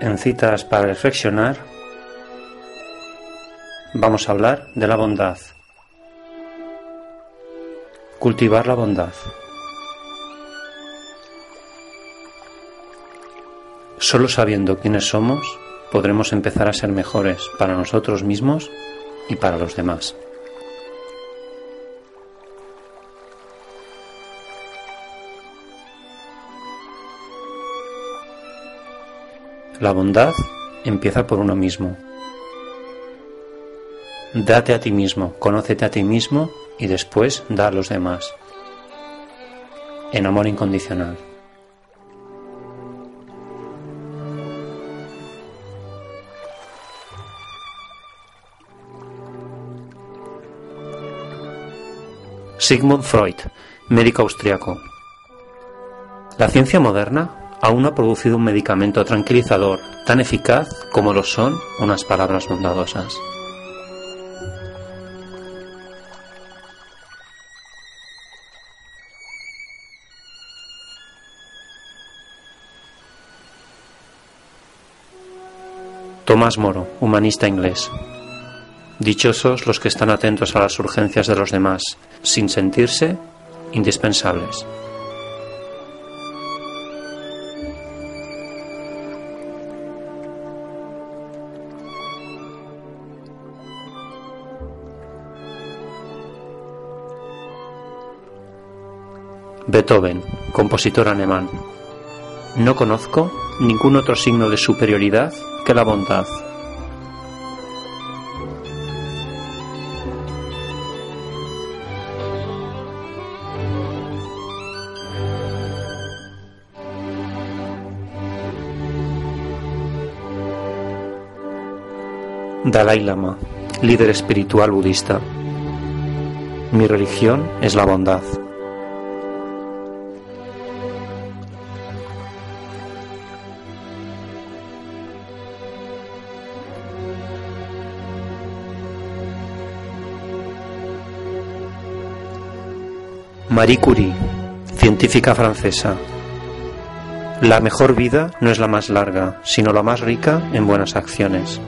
En citas para reflexionar vamos a hablar de la bondad. Cultivar la bondad. Solo sabiendo quiénes somos podremos empezar a ser mejores para nosotros mismos y para los demás. La bondad empieza por uno mismo. Date a ti mismo, conócete a ti mismo y después da a los demás. En amor incondicional. Sigmund Freud, médico austriaco. La ciencia moderna aún ha producido un medicamento tranquilizador tan eficaz como lo son unas palabras bondadosas. Tomás Moro, humanista inglés. Dichosos los que están atentos a las urgencias de los demás, sin sentirse indispensables. Beethoven, compositor alemán. No conozco ningún otro signo de superioridad que la bondad. Dalai Lama, líder espiritual budista. Mi religión es la bondad. Marie Curie, científica francesa. La mejor vida no es la más larga, sino la más rica en buenas acciones.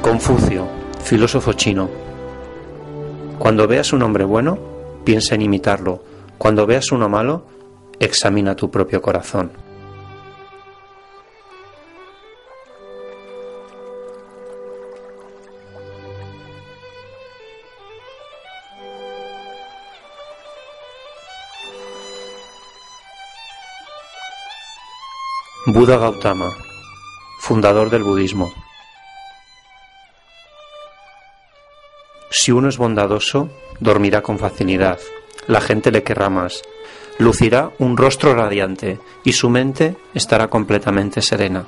Confucio, filósofo chino. Cuando veas un hombre bueno, piensa en imitarlo. Cuando veas uno malo, examina tu propio corazón. Buda Gautama, fundador del budismo. Si uno es bondadoso, dormirá con facilidad, la gente le querrá más, lucirá un rostro radiante y su mente estará completamente serena.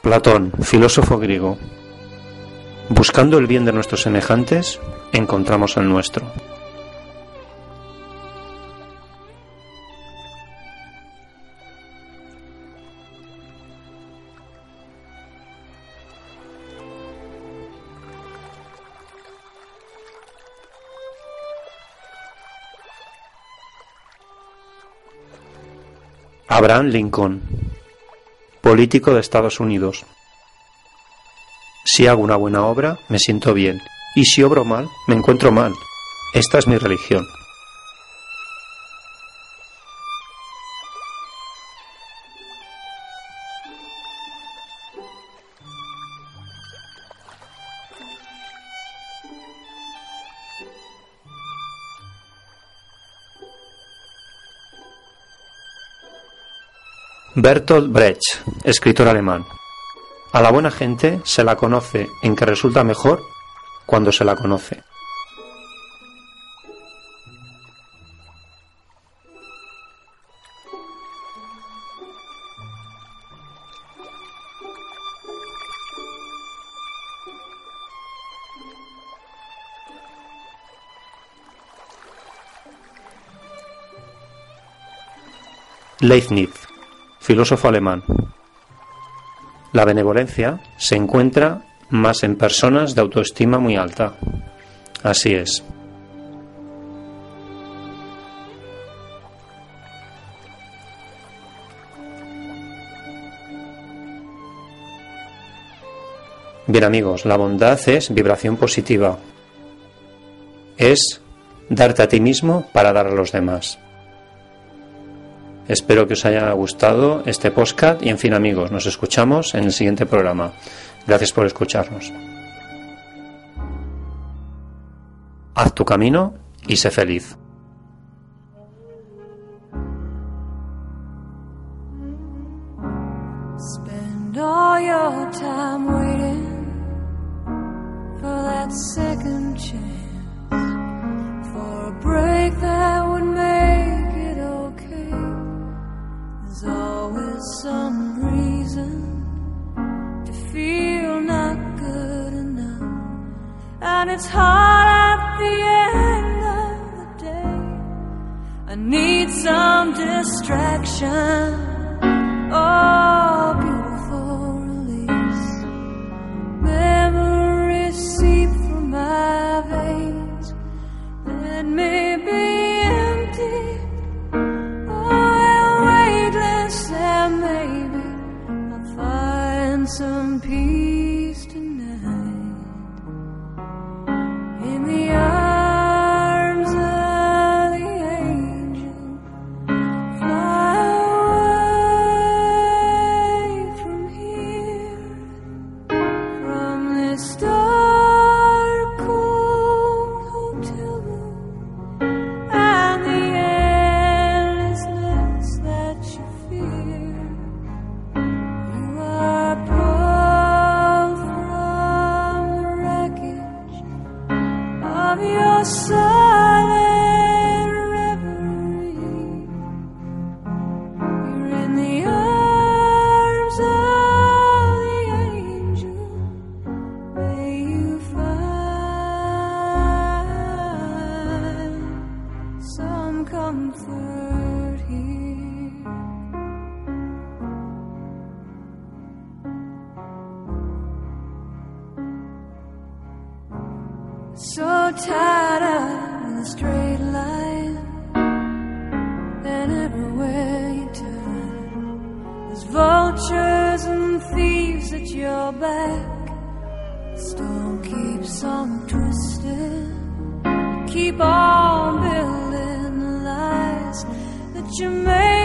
Platón, filósofo griego. Buscando el bien de nuestros semejantes, encontramos el nuestro. Abraham Lincoln, político de Estados Unidos. Si hago una buena obra, me siento bien, y si obro mal, me encuentro mal. Esta es mi religión. Bertolt Brecht, escritor alemán. A la buena gente se la conoce en que resulta mejor cuando se la conoce. Leibniz filósofo alemán. La benevolencia se encuentra más en personas de autoestima muy alta. Así es. Bien amigos, la bondad es vibración positiva. Es darte a ti mismo para dar a los demás. Espero que os haya gustado este podcast y en fin amigos, nos escuchamos en el siguiente programa. Gracias por escucharnos. Haz tu camino y sé feliz. And it's hard at the end of the day. I need some distraction. Oh, beautiful release. Memories seep through my veins. Let me your back. Storm keeps on twisting, keep on building the lies that you make